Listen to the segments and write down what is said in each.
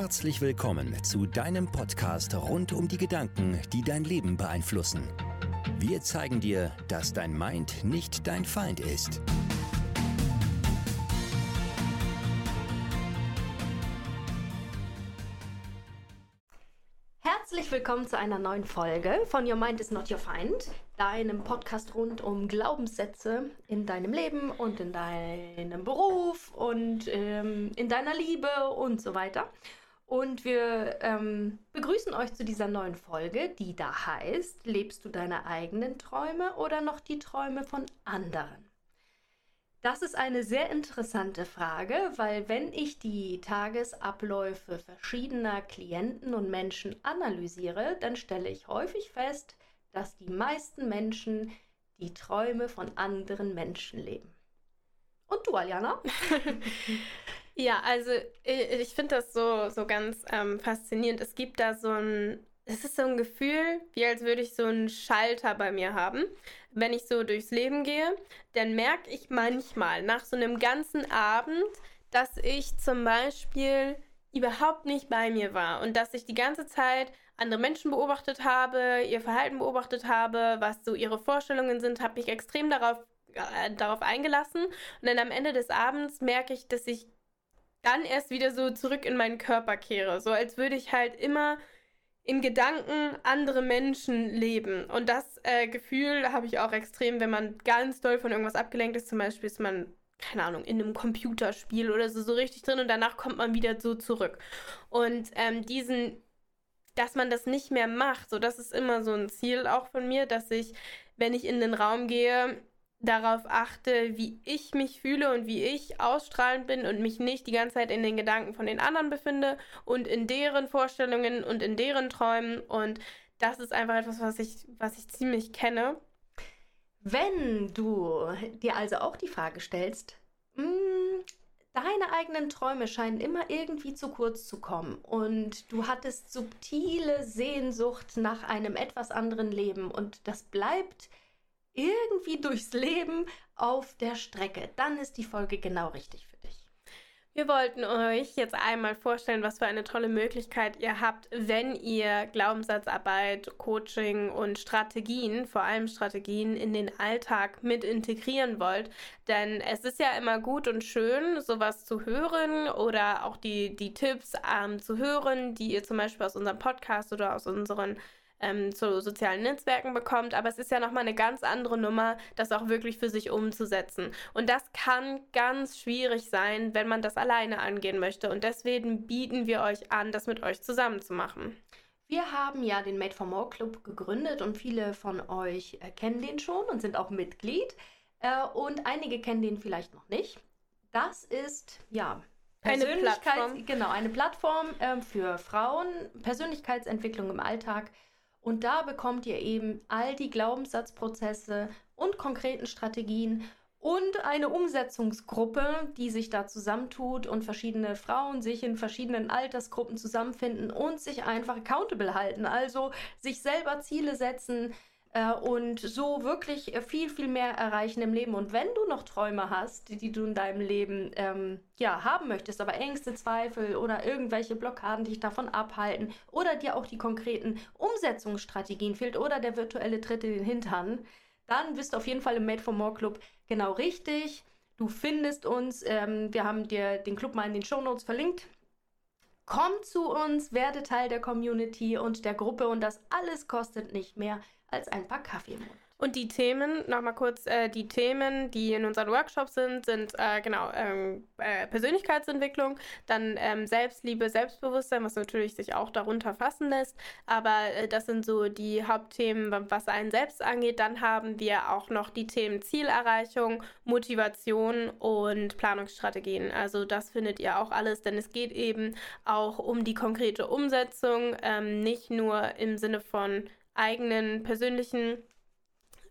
Herzlich willkommen zu deinem Podcast rund um die Gedanken, die dein Leben beeinflussen. Wir zeigen dir, dass dein Mind nicht dein Feind ist. Herzlich willkommen zu einer neuen Folge von Your Mind is Not Your Feind, deinem Podcast rund um Glaubenssätze in deinem Leben und in deinem Beruf und ähm, in deiner Liebe und so weiter. Und wir ähm, begrüßen euch zu dieser neuen Folge, die da heißt, lebst du deine eigenen Träume oder noch die Träume von anderen? Das ist eine sehr interessante Frage, weil wenn ich die Tagesabläufe verschiedener Klienten und Menschen analysiere, dann stelle ich häufig fest, dass die meisten Menschen die Träume von anderen Menschen leben. Und du, Aljana? ja, also ich, finde das so, so ganz ähm, faszinierend. Es gibt da so ein es ist so ein Gefühl, wie als würde ich so einen Schalter bei mir haben. Wenn ich so durchs Leben gehe, dann merke ich manchmal nach so einem ganzen Abend, dass ich zum Beispiel überhaupt nicht bei mir war und dass ich die ganze Zeit andere Menschen beobachtet habe, ihr Verhalten beobachtet habe, was so ihre Vorstellungen sind, habe mich extrem darauf, äh, darauf eingelassen und dann am Ende des Abends merke ich, dass ich dann erst wieder so zurück in meinen Körper kehre, so als würde ich halt immer in Gedanken andere Menschen leben. Und das äh, Gefühl habe ich auch extrem, wenn man ganz doll von irgendwas abgelenkt ist. Zum Beispiel ist man, keine Ahnung, in einem Computerspiel oder so, so richtig drin und danach kommt man wieder so zurück. Und ähm, diesen, dass man das nicht mehr macht, so das ist immer so ein Ziel auch von mir, dass ich, wenn ich in den Raum gehe, darauf achte, wie ich mich fühle und wie ich ausstrahlend bin und mich nicht die ganze Zeit in den Gedanken von den anderen befinde und in deren Vorstellungen und in deren Träumen. Und das ist einfach etwas, was ich, was ich ziemlich kenne. Wenn du dir also auch die Frage stellst, mh, hm, deine eigenen Träume scheinen immer irgendwie zu kurz zu kommen und du hattest subtile Sehnsucht nach einem etwas anderen Leben und das bleibt irgendwie durchs Leben auf der Strecke, dann ist die Folge genau richtig für dich. Wir wollten euch jetzt einmal vorstellen, was für eine tolle Möglichkeit ihr habt, wenn ihr Glaubenssatzarbeit, Coaching und Strategien, vor allem Strategien in den Alltag mit integrieren wollt. Denn es ist ja immer gut und schön, sowas zu hören oder auch die, die Tipps ähm, zu hören, die ihr zum Beispiel aus unserem Podcast oder aus unseren ähm, zu sozialen Netzwerken bekommt. Aber es ist ja nochmal eine ganz andere Nummer, das auch wirklich für sich umzusetzen. Und das kann ganz schwierig sein, wenn man das alleine angehen möchte. Und deswegen bieten wir euch an, das mit euch zusammen zu machen. Wir haben ja den Made for More Club gegründet und viele von euch äh, kennen den schon und sind auch Mitglied. Äh, und einige kennen den vielleicht noch nicht. Das ist, ja, eine Plattform. Genau, eine Plattform äh, für Frauen, Persönlichkeitsentwicklung im Alltag und da bekommt ihr eben all die Glaubenssatzprozesse und konkreten Strategien und eine Umsetzungsgruppe, die sich da zusammentut und verschiedene Frauen sich in verschiedenen Altersgruppen zusammenfinden und sich einfach accountable halten. Also sich selber Ziele setzen, äh, und so wirklich äh, viel, viel mehr erreichen im Leben. Und wenn du noch Träume hast, die, die du in deinem Leben ähm, ja, haben möchtest, aber Ängste, Zweifel oder irgendwelche Blockaden dich davon abhalten oder dir auch die konkreten Umsetzungsstrategien fehlt oder der virtuelle Tritt in den Hintern, dann bist du auf jeden Fall im Made for More Club genau richtig. Du findest uns, ähm, wir haben dir den Club mal in den Show Notes verlinkt. Komm zu uns, werde Teil der Community und der Gruppe und das alles kostet nicht mehr als ein paar Kaffee im Monat. Und die Themen, nochmal kurz, äh, die Themen, die in unseren Workshops sind, sind äh, genau ähm, äh, Persönlichkeitsentwicklung, dann ähm, Selbstliebe, Selbstbewusstsein, was natürlich sich auch darunter fassen lässt. Aber äh, das sind so die Hauptthemen, was einen selbst angeht. Dann haben wir auch noch die Themen Zielerreichung, Motivation und Planungsstrategien. Also das findet ihr auch alles, denn es geht eben auch um die konkrete Umsetzung, ähm, nicht nur im Sinne von eigenen persönlichen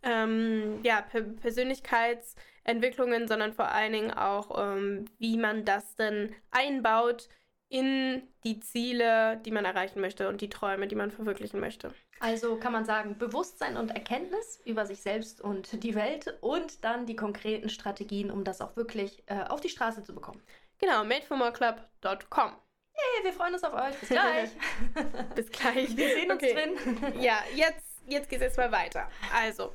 ähm, ja, per Persönlichkeitsentwicklungen, sondern vor allen Dingen auch, ähm, wie man das denn einbaut in die Ziele, die man erreichen möchte und die Träume, die man verwirklichen möchte. Also kann man sagen, Bewusstsein und Erkenntnis über sich selbst und die Welt und dann die konkreten Strategien, um das auch wirklich äh, auf die Straße zu bekommen. Genau, madeformoreclub.com. Hey, wir freuen uns auf euch. Bis gleich. Bis gleich. Wir sehen uns Okay. drin. Ja, jetzt, jetzt geht es jetzt mal weiter. Also,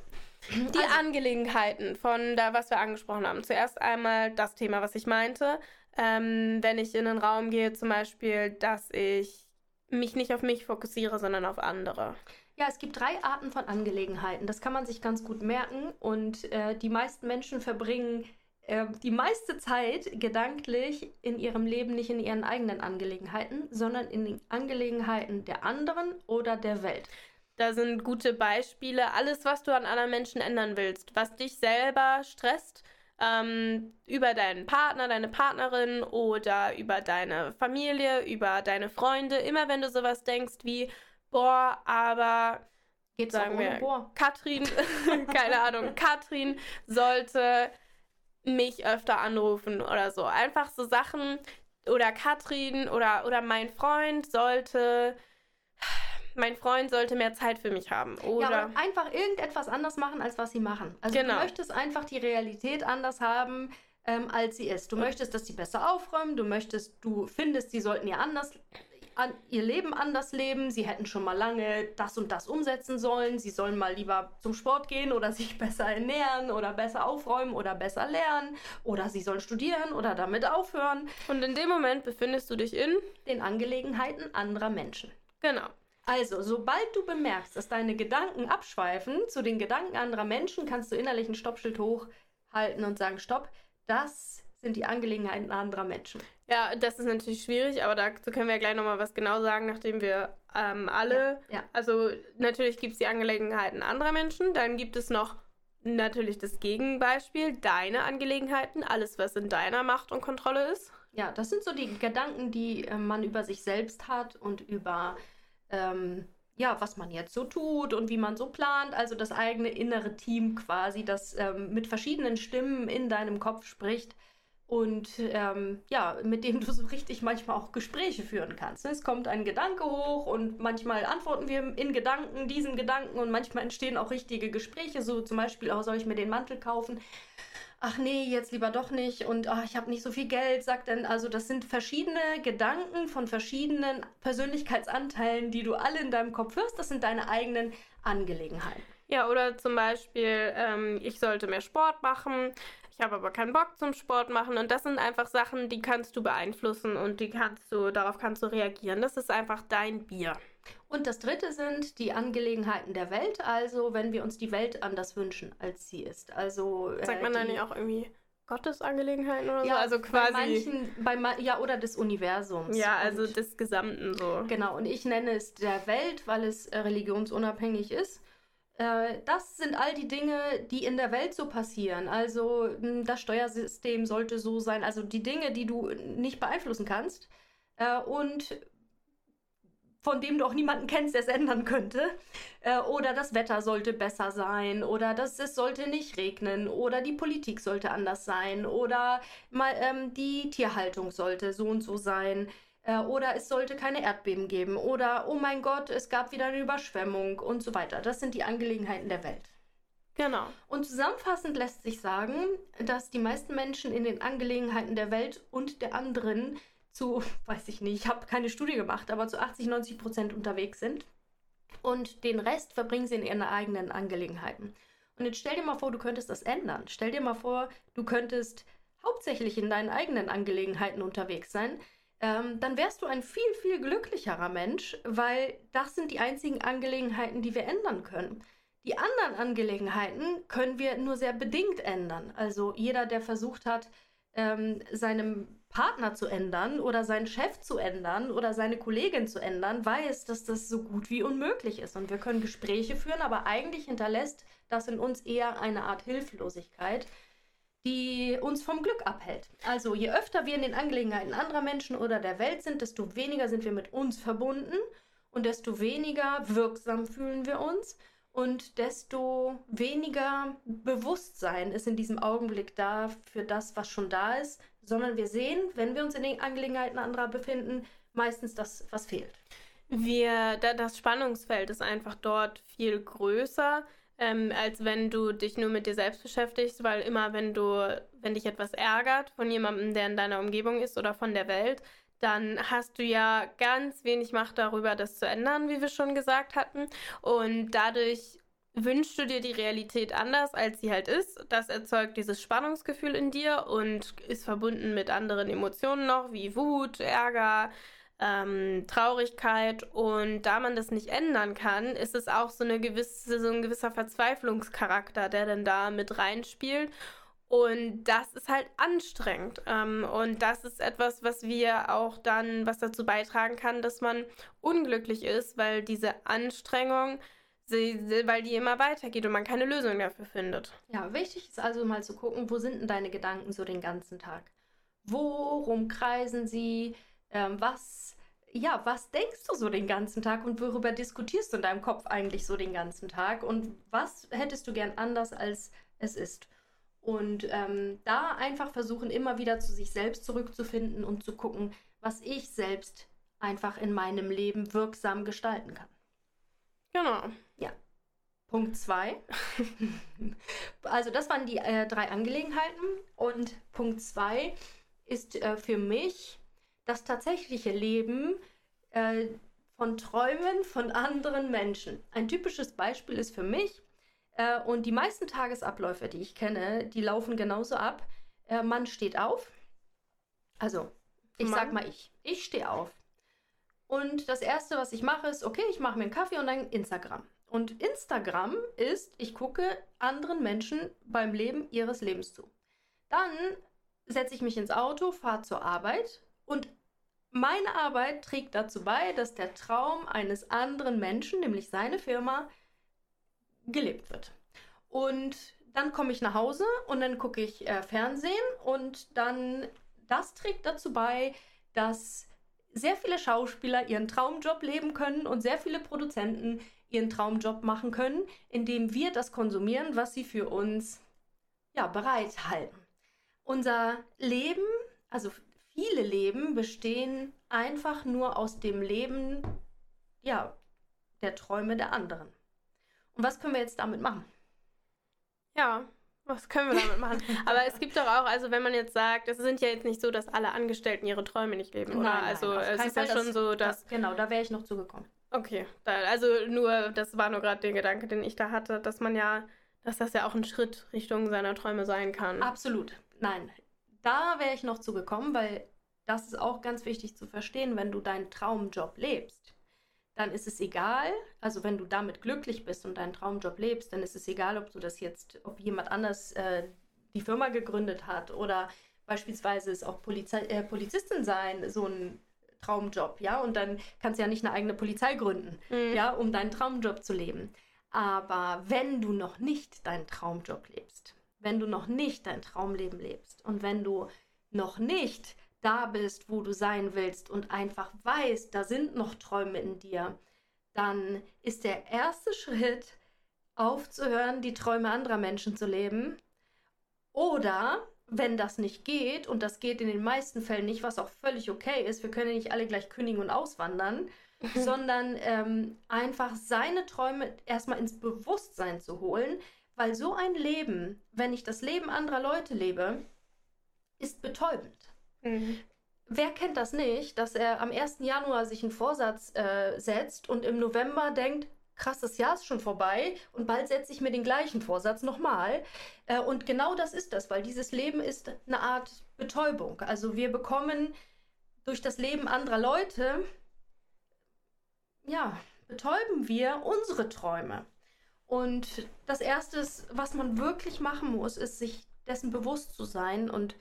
die Also- Angelegenheiten von da, was wir angesprochen haben. Zuerst einmal das Thema, was ich meinte. Ähm, wenn ich in einen Raum gehe, zum Beispiel, dass ich mich nicht auf mich fokussiere, sondern auf andere. Ja, es gibt drei Arten von Angelegenheiten. Das kann man sich ganz gut merken. Und äh, die meisten Menschen verbringen äh, die meiste Zeit gedanklich in ihrem Leben nicht in ihren eigenen Angelegenheiten, sondern in den Angelegenheiten der anderen oder der Welt. Da sind gute Beispiele. Alles, was du an anderen Menschen ändern willst, was dich selber stresst, ähm, über deinen Partner, deine Partnerin oder über deine Familie, über deine Freunde. Immer wenn du sowas denkst wie, boah, aber Geht's sagen wir? Katrin, keine Ahnung, Katrin sollte mich öfter anrufen oder so. Einfach so Sachen oder Katrin oder, oder mein Freund sollte, mein Freund sollte mehr Zeit für mich haben. Ja, Oder oder einfach irgendetwas anders machen, als was sie machen. Also Genau. du möchtest einfach die Realität anders haben, ähm, als sie ist. Du möchtest, dass sie besser aufräumen, du möchtest, du findest, sie sollten ihr anders an, ihr Leben anders leben, sie hätten schon mal lange das und das umsetzen sollen, sie sollen mal lieber zum Sport gehen oder sich besser ernähren oder besser aufräumen oder besser lernen oder sie sollen studieren oder damit aufhören, und in dem Moment befindest du dich in, den Angelegenheiten anderer Menschen. genau. Also, sobald du bemerkst, dass deine Gedanken abschweifen zu den Gedanken anderer Menschen, kannst du innerlich ein Stoppschild hochhalten und sagen, stopp, das sind die Angelegenheiten anderer Menschen. Ja, das ist natürlich schwierig, aber dazu können wir ja gleich nochmal was genau sagen, nachdem wir ähm, alle, Ja, ja. also natürlich gibt es die Angelegenheiten anderer Menschen, dann gibt es noch natürlich das Gegenbeispiel, deine Angelegenheiten, alles, was in deiner Macht und Kontrolle ist. Ja, das sind so die Gedanken, die äh, man über sich selbst hat und über, ähm, ja, was man jetzt so tut und wie man so plant. Also das eigene innere Team quasi, das ähm, mit verschiedenen Stimmen in deinem Kopf spricht und ähm, ja, mit dem du so richtig manchmal auch Gespräche führen kannst. Es kommt ein Gedanke hoch und manchmal antworten wir in Gedanken diesen Gedanken und manchmal entstehen auch richtige Gespräche, so zum Beispiel, oh, soll ich mir den Mantel kaufen? ach nee, jetzt lieber doch nicht und ach, ich habe nicht so viel Geld, sagt dann, also das sind verschiedene Gedanken von verschiedenen Persönlichkeitsanteilen, die du alle in deinem Kopf hörst, das sind deine eigenen Angelegenheiten. Ja, oder zum Beispiel, ähm, ich sollte mehr Sport machen, ich habe aber keinen Bock zum Sport machen und das sind einfach Sachen, die kannst du beeinflussen und die kannst du, darauf kannst du reagieren. Das ist einfach dein Bier. Und das dritte sind die Angelegenheiten der Welt, also wenn wir uns die Welt anders wünschen, als sie ist. Also Sagt äh, man dann nicht auch irgendwie Gottesangelegenheiten oder ja, so? Also Bei quasi. manchen, bei ma ja, oder des Universums. ja, also Und- des Gesamten so. Genau, und ich nenne es der Welt, weil es religionsunabhängig ist. Äh, das sind all die Dinge, die in der Welt so passieren. Also mh, das Steuersystem sollte so sein, also die Dinge, die du nicht beeinflussen kannst äh, und von dem du auch niemanden kennst, der es ändern könnte. Äh, oder das Wetter sollte besser sein oder das, es sollte nicht regnen oder die Politik sollte anders sein oder mal, ähm, die Tierhaltung sollte so und so sein. Äh, oder es sollte keine Erdbeben geben. Oder, oh mein Gott, es gab wieder eine Überschwemmung und so weiter. Das sind die Angelegenheiten der Welt. Genau. Und zusammenfassend lässt sich sagen, dass die meisten Menschen in den Angelegenheiten der Welt und der anderen zu, weiß ich nicht, ich habe keine Studie gemacht, aber zu 80, 90 Prozent unterwegs sind. Und den Rest verbringen sie in ihren eigenen Angelegenheiten. Und jetzt stell dir mal vor, du könntest das ändern. Stell dir mal vor, du könntest hauptsächlich in deinen eigenen Angelegenheiten unterwegs sein. Ähm, dann wärst du ein viel, viel glücklicherer Mensch, weil das sind die einzigen Angelegenheiten, die wir ändern können. Die anderen Angelegenheiten können wir nur sehr bedingt ändern. Also jeder, der versucht hat, ähm, seinem Partner zu ändern oder seinen Chef zu ändern oder seine Kollegin zu ändern, weiß, dass das so gut wie unmöglich ist. Und wir können Gespräche führen, aber eigentlich hinterlässt das in uns eher eine Art Hilflosigkeit, die uns vom Glück abhält. Also je öfter wir in den Angelegenheiten anderer Menschen oder der Welt sind, desto weniger sind wir mit uns verbunden und desto weniger wirksam fühlen wir uns und desto weniger Bewusstsein ist in diesem Augenblick da für das, was schon da ist, sondern wir sehen, wenn wir uns in den Angelegenheiten anderer befinden, meistens das, was fehlt. Wir, da, das Spannungsfeld ist einfach dort viel größer, ähm, als wenn du dich nur mit dir selbst beschäftigst, weil immer wenn du, wenn dich etwas ärgert von jemandem, der in deiner Umgebung ist oder von der Welt, dann hast du ja ganz wenig Macht darüber, das zu ändern, wie wir schon gesagt hatten. Und dadurch wünschst du dir die Realität anders, als sie halt ist. Das erzeugt dieses Spannungsgefühl in dir und ist verbunden mit anderen Emotionen noch, wie Wut, Ärger, ähm, Traurigkeit. Und da man das nicht ändern kann, ist es auch so, eine gewisse, so ein gewisser Verzweiflungscharakter, der dann da mit reinspielt. Und das ist halt anstrengend. Ähm, und das ist etwas, was wir auch dann, was dazu beitragen kann, dass man unglücklich ist, weil diese Anstrengung, weil die immer weitergeht und man keine Lösung dafür findet. Ja, wichtig ist also mal zu gucken, wo sind denn deine Gedanken so den ganzen Tag? Worum kreisen sie? Ähm, was, ja, was denkst du so den ganzen Tag und worüber diskutierst du in deinem Kopf eigentlich so den ganzen Tag? Und was hättest du gern anders, als es ist? Und ähm, da einfach versuchen, immer wieder zu sich selbst zurückzufinden und zu gucken, was ich selbst einfach in meinem Leben wirksam gestalten kann. Genau. Ja. Punkt 2. also das waren die äh, drei Angelegenheiten. Und Punkt 2 ist äh, für mich das tatsächliche Leben äh, von Träumen von anderen Menschen. Ein typisches Beispiel ist für mich, äh, und die meisten Tagesabläufe, die ich kenne, die laufen genauso ab. Äh, man steht auf. Also, ich Mann. sag mal ich. Ich stehe auf. Und das Erste, was ich mache, ist, okay, ich mache mir einen Kaffee und dann Instagram. Und Instagram ist, ich gucke anderen Menschen beim Leben ihres Lebens zu. Dann setze ich mich ins Auto, fahre zur Arbeit und meine Arbeit trägt dazu bei, dass der Traum eines anderen Menschen, nämlich seine Firma, gelebt wird. Und dann komme ich nach Hause und dann gucke ich äh, Fernsehen und dann, das trägt dazu bei, dass sehr viele Schauspieler ihren Traumjob leben können und sehr viele Produzenten ihren Traumjob machen können, indem wir das konsumieren, was sie für uns ja, bereithalten. Unser Leben, also viele Leben, bestehen einfach nur aus dem Leben ja, der Träume der anderen. Und was können wir jetzt damit machen? Ja, was können wir damit machen? Aber es gibt doch auch, also wenn man jetzt sagt, es sind ja jetzt nicht so, dass alle Angestellten ihre Träume nicht leben, oder? Nein, also nein, es ist ja schon so, dass. Das, genau, da wäre ich noch zugekommen. Okay, da, also nur, das war nur gerade der Gedanke, den ich da hatte, dass man ja, dass das ja auch ein Schritt Richtung seiner Träume sein kann. Absolut. Nein, da wäre ich noch zugekommen, weil das ist auch ganz wichtig zu verstehen, wenn du deinen Traumjob lebst dann ist es egal, also wenn du damit glücklich bist und deinen Traumjob lebst, dann ist es egal, ob du das jetzt, ob jemand anders äh, die Firma gegründet hat oder beispielsweise ist auch Polizei, äh, Polizistin sein, so ein Traumjob, ja, und dann kannst du ja nicht eine eigene Polizei gründen, mhm. ja, um deinen Traumjob zu leben. Aber wenn du noch nicht deinen Traumjob lebst, wenn du noch nicht dein Traumleben lebst und wenn du noch nicht da bist, wo du sein willst und einfach weißt, da sind noch Träume in dir, dann ist der erste Schritt aufzuhören, die Träume anderer Menschen zu leben. Oder wenn das nicht geht, und das geht in den meisten Fällen nicht, was auch völlig okay ist, wir können ja nicht alle gleich kündigen und auswandern, sondern ähm, einfach seine Träume erstmal ins Bewusstsein zu holen, weil so ein Leben, wenn ich das Leben anderer Leute lebe, ist betäubend. Mhm. Wer kennt das nicht, dass er am 1. Januar sich einen Vorsatz äh, setzt und im November denkt, krass, das Jahr ist schon vorbei und bald setze ich mir den gleichen Vorsatz nochmal. Äh, und genau das ist das, weil dieses Leben ist eine Art Betäubung. Also wir bekommen durch das Leben anderer Leute, ja, betäuben wir unsere Träume. Und das Erste, was man wirklich machen muss, ist, sich dessen bewusst zu sein und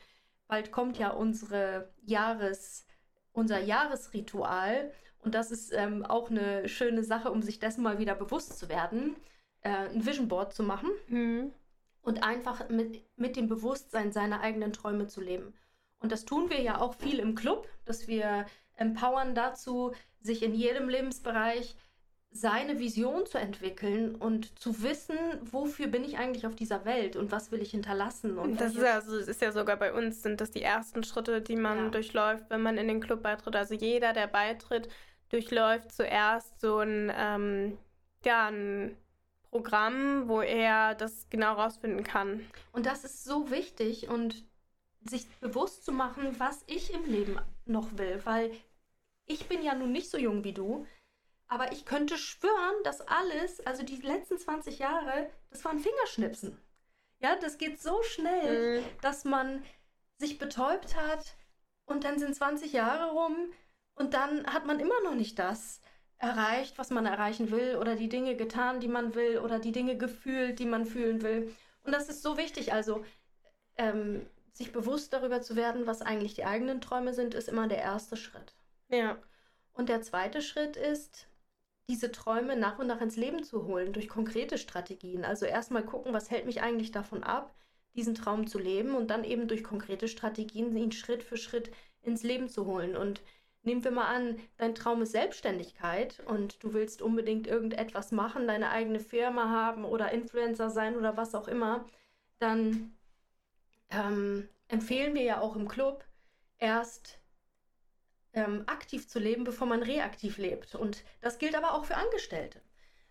bald kommt ja unsere Jahres, unser Jahresritual. Und das ist ähm, auch eine schöne Sache, um sich dessen mal wieder bewusst zu werden, äh, ein Vision Board zu machen mhm. und einfach mit, mit dem Bewusstsein seiner eigenen Träume zu leben. Und das tun wir ja auch viel im Club, dass wir empowern dazu, sich in jedem Lebensbereich seine Vision zu entwickeln und zu wissen, wofür bin ich eigentlich auf dieser Welt und was will ich hinterlassen. Und das ist ja, also, ist ja sogar bei uns, sind das die ersten Schritte, die man ja. durchläuft, wenn man in den Club beitritt. Also jeder, der beitritt, durchläuft zuerst so ein, ähm, ja, ein Programm, wo er das genau rausfinden kann. Und das ist so wichtig und sich bewusst zu machen, was ich im Leben noch will, weil ich bin ja nun nicht so jung wie du, aber ich könnte schwören, dass alles, also die letzten 20 Jahre, das waren Fingerschnipsen. Ja, das geht so schnell, mhm. dass man sich betäubt hat und dann sind 20 Jahre rum und dann hat man immer noch nicht das erreicht, was man erreichen will oder die Dinge getan, die man will oder die Dinge gefühlt, die man fühlen will. Und das ist so wichtig. Also ähm, sich bewusst darüber zu werden, was eigentlich die eigenen Träume sind, ist immer der erste Schritt. Ja. Und der zweite Schritt ist, diese Träume nach und nach ins Leben zu holen durch konkrete Strategien. Also erstmal gucken, was hält mich eigentlich davon ab, diesen Traum zu leben und dann eben durch konkrete Strategien ihn Schritt für Schritt ins Leben zu holen. Und nehmen wir mal an, dein Traum ist Selbstständigkeit und du willst unbedingt irgendetwas machen, deine eigene Firma haben oder Influencer sein oder was auch immer, dann ähm, empfehlen wir ja auch im Club erst ähm, aktiv zu leben, bevor man reaktiv lebt. Und das gilt aber auch für Angestellte.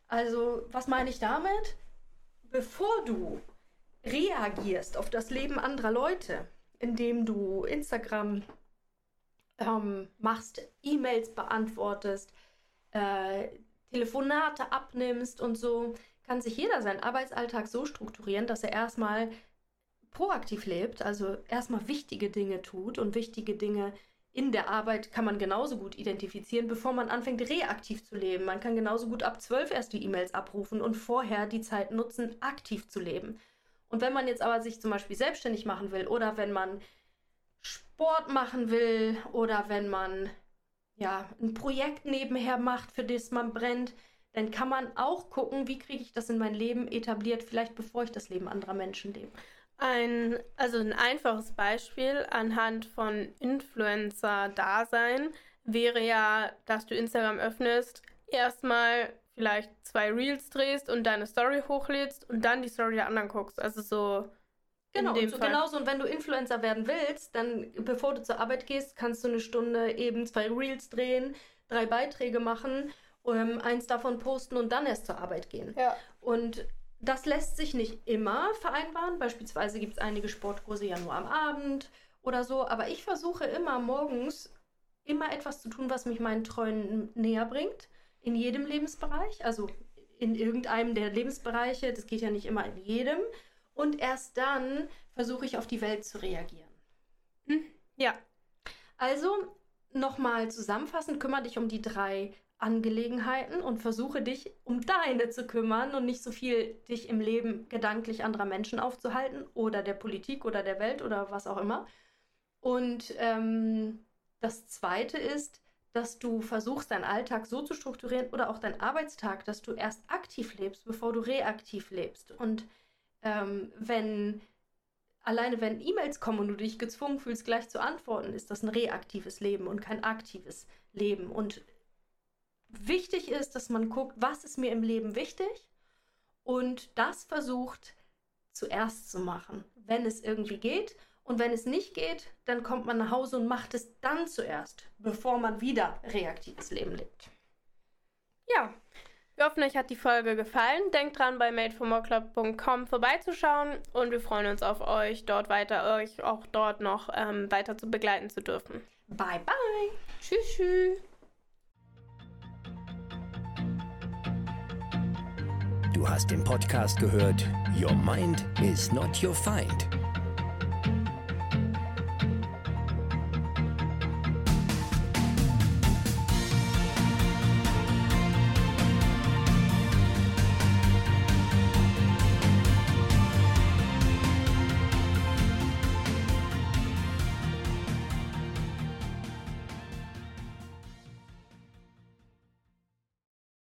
Also, was meine ich damit? Bevor du reagierst auf das Leben anderer Leute, indem du Instagram ähm, machst, E-Mails beantwortest, äh, Telefonate abnimmst und so, kann sich jeder seinen Arbeitsalltag so strukturieren, dass er erstmal proaktiv lebt, also erstmal wichtige Dinge tut und wichtige Dinge in der Arbeit kann man genauso gut identifizieren, bevor man anfängt, reaktiv zu leben. Man kann genauso gut ab zwölf erst die E-Mails abrufen und vorher die Zeit nutzen, aktiv zu leben. Und wenn man jetzt aber sich zum Beispiel selbstständig machen will oder wenn man Sport machen will oder wenn man ja ein Projekt nebenher macht, für das man brennt, dann kann man auch gucken, wie kriege ich das in mein Leben etabliert, vielleicht bevor ich das Leben anderer Menschen lebe. Ein, also ein einfaches Beispiel anhand von Influencer-Dasein wäre ja, dass du Instagram öffnest, erstmal vielleicht zwei Reels drehst und deine Story hochlädst und dann die Story der anderen guckst. Also so. Genau, und so genauso. Und wenn du Influencer werden willst, dann bevor du zur Arbeit gehst, kannst du eine Stunde eben zwei Reels drehen, drei Beiträge machen, um, eins davon posten und dann erst zur Arbeit gehen. Ja. Und das lässt sich nicht immer vereinbaren. Beispielsweise gibt es einige Sportkurse ja nur am Abend oder so. Aber ich versuche immer morgens immer etwas zu tun, was mich meinen Träumen näher bringt. In jedem Lebensbereich. Also in irgendeinem der Lebensbereiche. Das geht ja nicht immer in jedem. Und erst dann versuche ich auf die Welt zu reagieren. Hm, ja. Also nochmal zusammenfassend, kümmere dich um die drei Angelegenheiten und versuche dich um deine zu kümmern und nicht so viel dich im Leben gedanklich anderer Menschen aufzuhalten oder der Politik oder der Welt oder was auch immer. Und ähm, das Zweite ist, dass du versuchst, deinen Alltag so zu strukturieren oder auch deinen Arbeitstag, dass du erst aktiv lebst, bevor du reaktiv lebst. Und ähm, wenn alleine wenn E-Mails kommen und du dich gezwungen fühlst, gleich zu antworten, ist das ein reaktives Leben und kein aktives Leben. Und wichtig ist, dass man guckt, was ist mir im Leben wichtig und das versucht zuerst zu machen, wenn es irgendwie geht. Und wenn es nicht geht, dann kommt man nach Hause und macht es dann zuerst, bevor man wieder reaktives Leben lebt. Ja, wir hoffen, euch hat die Folge gefallen. Denkt dran, bei madeformoreclub.com vorbeizuschauen und wir freuen uns auf euch, dort weiter, euch auch dort noch ähm, weiter zu begleiten zu dürfen. Bye, bye. Tschüss, tschüss. Du hast den Podcast gehört. Your Mind is not your Find